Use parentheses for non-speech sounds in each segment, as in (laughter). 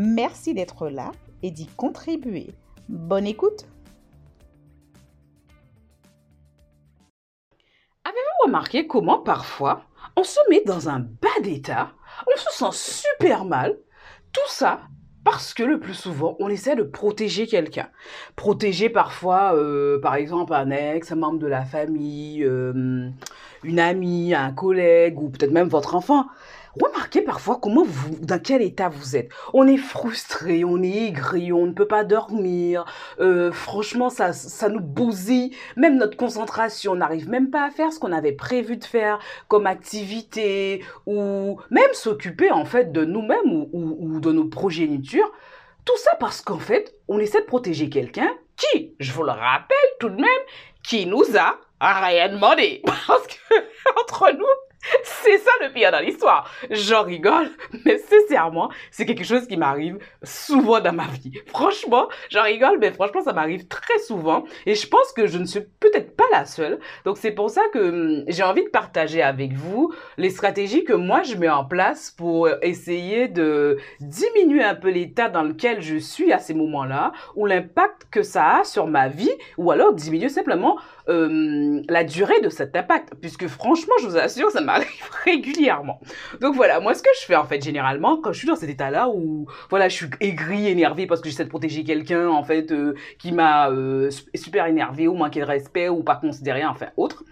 Merci d'être là et d'y contribuer. Bonne écoute Avez-vous remarqué comment parfois on se met dans un bas d'état, on se sent super mal, tout ça parce que le plus souvent, on essaie de protéger quelqu'un. Protéger parfois, euh, par exemple, un ex, un membre de la famille, euh, une amie, un collègue ou peut-être même votre enfant. Remarquez parfois comment vous, dans quel état vous êtes. On est frustré, on est aigri, on ne peut pas dormir. Euh, franchement, ça, ça nous bousille. Même notre concentration, on n'arrive même pas à faire ce qu'on avait prévu de faire comme activité ou même s'occuper en fait de nous-mêmes ou, ou de nos progénitures. Tout ça parce qu'en fait, on essaie de protéger quelqu'un qui, je vous le rappelle tout de même, qui nous a rien demandé. (laughs) Parce que, entre nous, c'est ça le pire dans l'histoire. J'en rigole, mais sincèrement, c'est quelque chose qui m'arrive souvent dans ma vie. Franchement, j'en rigole, mais franchement, ça m'arrive très souvent. Et je pense que je ne suis peut-être pas la seule. Donc c'est pour ça que hum, j'ai envie de partager avec vous les stratégies que moi je mets en place pour essayer de diminuer un peu l'état dans lequel je suis à ces moments-là, ou l'impact que ça a sur ma vie, ou alors diminuer simplement hum, la durée de cet impact. Puisque franchement, je vous assure, ça m'arrive régulièrement. Donc voilà, moi ce que je fais en fait généralement quand je suis dans cet état-là où voilà, je suis aigri, énervé parce que j'essaie de protéger quelqu'un en fait euh, qui m'a euh, super énervé ou manqué de respect ou pas considéré enfin autre.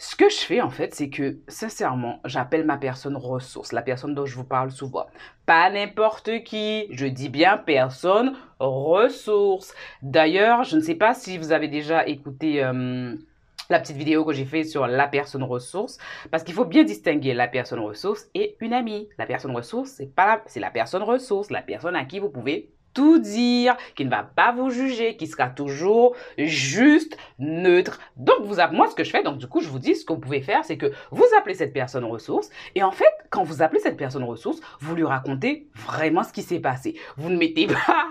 Ce que je fais en fait, c'est que sincèrement, j'appelle ma personne ressource, la personne dont je vous parle souvent. Pas n'importe qui, je dis bien personne ressource. D'ailleurs, je ne sais pas si vous avez déjà écouté euh, la petite vidéo que j'ai fait sur la personne ressource, parce qu'il faut bien distinguer la personne ressource et une amie. La personne ressource, c'est pas c'est la personne ressource, la personne à qui vous pouvez tout dire, qui ne va pas vous juger, qui sera toujours juste, neutre. Donc, vous, moi, ce que je fais, donc du coup, je vous dis, ce que vous pouvez faire, c'est que vous appelez cette personne ressource, et en fait, quand vous appelez cette personne ressource, vous lui racontez vraiment ce qui s'est passé. Vous ne mettez (laughs) pas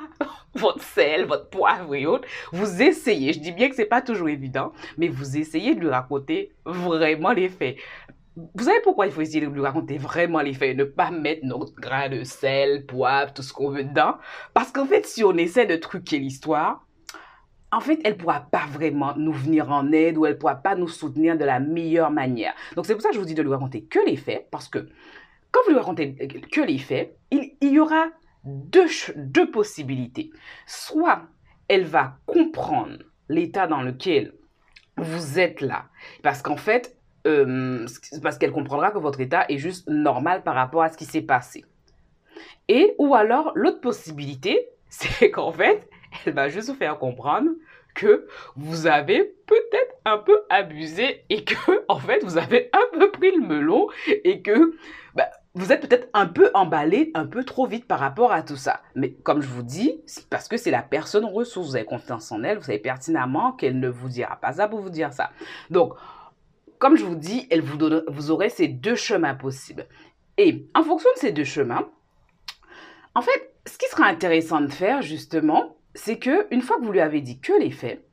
votre sel, votre poivre et autres. Vous essayez, je dis bien que c'est pas toujours évident, mais vous essayez de lui raconter vraiment les faits. Vous savez pourquoi il faut essayer de lui raconter vraiment les faits et ne pas mettre notre grain de sel, poivre, tout ce qu'on veut dedans? Parce qu'en fait, si on essaie de truquer l'histoire, en fait, elle ne pourra pas vraiment nous venir en aide ou elle ne pourra pas nous soutenir de la meilleure manière. Donc, c'est pour ça que je vous dis de lui raconter que les faits, parce que quand vous lui racontez que les faits, il, y aura deux, deux possibilités. Soit elle va comprendre l'état dans lequel vous êtes là, parce qu'en fait, euh, parce qu'elle comprendra que votre état est juste normal par rapport à ce qui s'est passé. Et ou alors l'autre possibilité, (laughs) c'est qu'en fait, elle va juste vous faire comprendre que vous avez peut-être un peu abusé et que (laughs) en fait vous avez un peu pris le melon et que bah, vous êtes peut-être un peu emballé un peu trop vite par rapport à tout ça. Mais comme je vous dis, parce que c'est la personne ressource, vous avez confiance en elle, vous savez pertinemment qu'elle ne vous dira pas ça pour vous dire ça. Donc comme je vous dis, vous, vous aurez ces deux chemins possibles. Et en fonction de ces deux chemins, en fait, ce qui sera intéressant de faire justement, c'est que une fois que vous lui avez dit que les faits,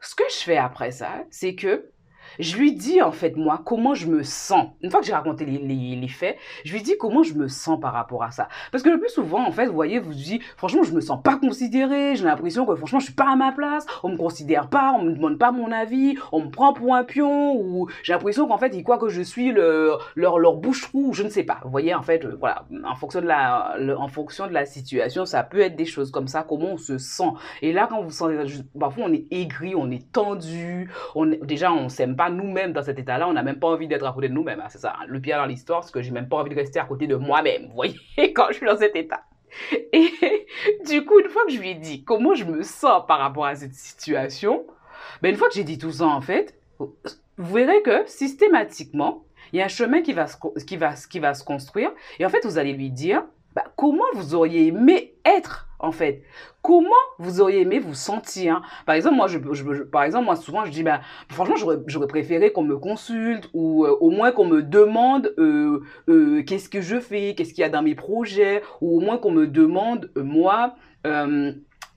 ce que je fais après ça, c'est que je lui dis en fait moi comment je me sens. Une fois que j'ai raconté les, les, faits, je lui dis comment je me sens par rapport à ça. Parce que le plus souvent en fait, vous voyez, vous dites franchement je me sens pas considérée, j'ai l'impression que franchement je suis pas à ma place, on me considère pas, on me demande pas mon avis, on me prend pour un pion ou j'ai l'impression qu'en fait ils croient que je suis le, leur leur bouche-trou, je ne sais pas. Vous voyez en fait, euh, voilà, en fonction de la en fonction de la situation, ça peut être des choses comme ça, comment on se sent. Et là quand vous sentez, parfois on est aigri, on est tendu, on déjà on s'aime nous-mêmes dans cet état-là, on n'a même pas envie d'être à côté de nous-mêmes. Hein, c'est ça, le pire dans l'histoire, c'est que j'ai même pas envie de rester à côté de moi-même. Vous voyez, (laughs) quand je suis dans cet état. Et (laughs) du coup, une fois que je lui ai dit comment je me sens par rapport à cette situation, ben une fois que j'ai dit tout ça, en fait, vous verrez que systématiquement, il y a un chemin qui va se, qui va, qui va se construire. Et en fait, vous allez lui dire, bah, comment vous auriez aimé être en fait. Comment vous auriez aimé vous sentir par exemple moi par exemple moi souvent je dis bah franchement j'aurais préféré qu'on me consulte ou euh, au moins qu'on me demande euh, euh, qu'est-ce que je fais qu'est-ce qu'il y a dans mes projets ou au moins qu'on me demande moi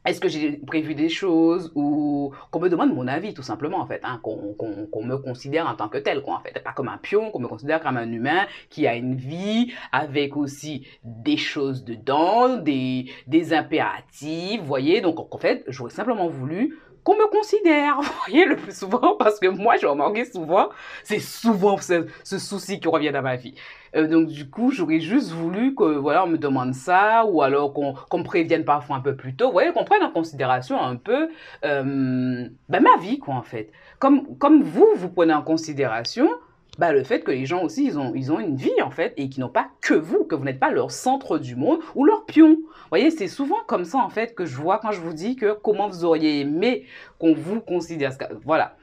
est-ce que j'ai prévu des choses ou qu'on me demande mon avis tout simplement en fait, hein, qu'on qu qu me considère en tant que tel quoi en fait, pas comme un pion, qu'on me considère comme un humain qui a une vie avec aussi des choses dedans, des, des impératifs, voyez, donc en fait j'aurais simplement voulu qu'on me considère, (laughs) vous voyez, le plus souvent, (laughs) parce que moi, je remarque souvent, c'est souvent ce, souci qui revient dans ma vie. Euh, donc, du coup, j'aurais juste voulu que, voilà, on me demande ça, ou alors qu'on qu me prévienne parfois un peu plus tôt, vous voyez, qu'on prenne en considération un peu euh, ben, ma vie, quoi, en fait. Comme, comme vous, vous prenez en considération bah, le fait que les gens aussi, ils ont, ils ont une vie, en fait, et qui n'ont pas que vous, que vous n'êtes pas leur centre du monde ou leur pion. Vous voyez, c'est souvent comme ça, en fait, que je vois quand je vous dis que comment vous auriez aimé qu'on vous considère. Voilà.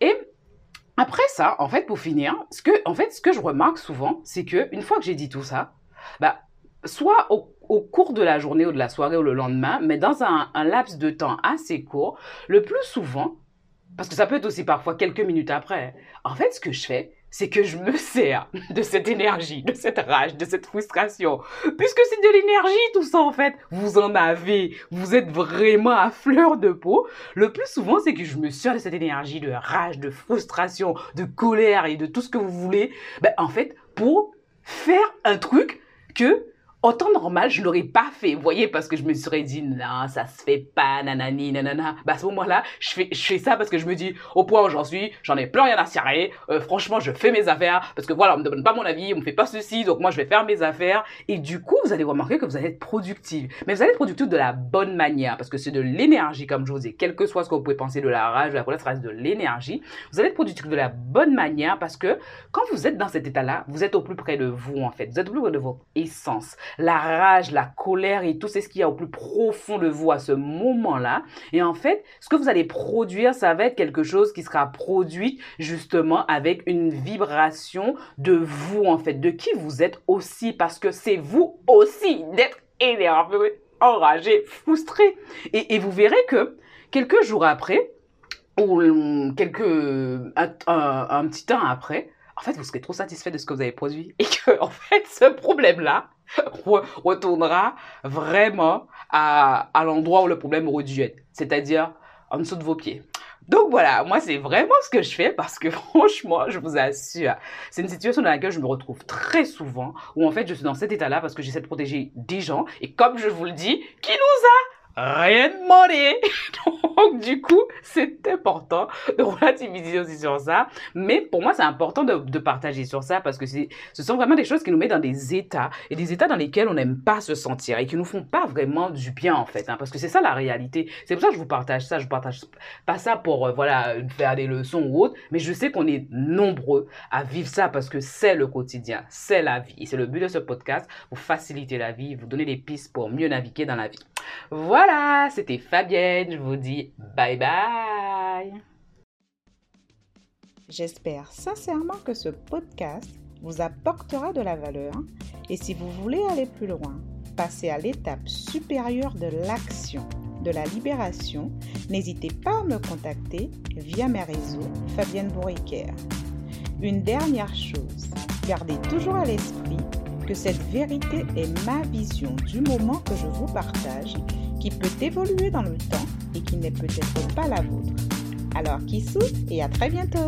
Et après ça, en fait, pour finir, ce que, en fait, ce que je remarque souvent, c'est que une fois que j'ai dit tout ça, bah, soit au, cours de la journée ou de la soirée ou le lendemain, mais dans un laps de temps assez court, le plus souvent, parce que ça peut être aussi parfois quelques minutes après, en fait, ce que je fais, c'est que je me sers de cette énergie, de cette rage, de cette frustration. Puisque c'est de l'énergie tout ça en fait. Vous en avez, vous êtes vraiment à fleur de peau. Le plus souvent, c'est que je me sers de cette énergie de rage, de frustration, de colère et de tout ce que vous voulez. Ben, en fait, pour faire un truc que en temps normal, je l'aurais pas fait, vous voyez, parce que je me serais dit, non, ça se fait pas, nanani, nanana. Bah, à ce moment-là, je fais, je fais ça parce que je me dis, au point où j'en suis, j'en ai plus rien à cirer, euh, franchement, je fais mes affaires, parce que voilà, on me donne pas mon avis, on me fait pas ceci, donc moi, je vais faire mes affaires. Et du coup, vous allez remarquer que vous allez être productive. Mais vous allez être productive de la bonne manière, parce que c'est de l'énergie, comme je vous dis, quel que soit ce que vous pouvez penser de la rage, de la colère, ça reste de l'énergie. Vous allez être productif de la bonne manière, parce que quand vous êtes dans cet état-là, vous êtes au plus près de vous, en fait. Vous êtes au plus près de votre essence. La rage, la colère et tout c'est ce qu'il y a au plus profond de vous à ce moment-là. Et en fait, ce que vous allez produire, ça va être quelque chose qui sera produit justement avec une vibration de vous, en fait, de qui vous êtes aussi, parce que c'est vous aussi d'être énervé, enragé, frustré. Et, vous verrez que quelques jours après, ou quelques, un, un, un petit temps après, en fait, vous serez trop satisfait de ce que vous avez produit et que, en fait, ce problème-là (laughs) retournera vraiment à, à l'endroit où le problème aurait dû être, c'est-à-dire en dessous de vos pieds. Donc voilà, moi c'est vraiment ce que je fais parce que (laughs) franchement, je vous assure, c'est une situation dans laquelle je me retrouve très souvent où en fait je suis dans cet état-là parce que j'essaie de protéger des gens et comme je vous le dis, qui nous a rien demandé. (laughs) Donc, du coup, c'est important de relativiser aussi sur ça. Mais pour moi, c'est important de, de, partager sur ça parce que ce sont vraiment des choses qui nous mettent dans des états et des états dans lesquels on n'aime pas se sentir et qui nous font pas vraiment du bien, en fait. Hein, parce que c'est ça la réalité. C'est pour ça que je vous partage ça. Je vous partage pas ça pour, euh, voilà, faire des leçons ou autre, mais je sais qu'on est nombreux à vivre ça parce que c'est le quotidien, c'est la vie. Et c'est le but de ce podcast, vous faciliter la vie, vous donner des pistes pour mieux naviguer dans la vie. Voilà, c'était Fabienne. Je vous dis bye bye. J'espère sincèrement que ce podcast vous apportera de la valeur et si vous voulez aller plus loin, passer à l'étape supérieure de l'action, de la libération, n'hésitez pas à me contacter via mes réseaux Fabienne Bourriquer. Une dernière chose, gardez toujours à l'esprit cette vérité est ma vision du moment que je vous partage, qui peut évoluer dans le temps et qui n'est peut-être pas la vôtre. Alors, qui et à très bientôt.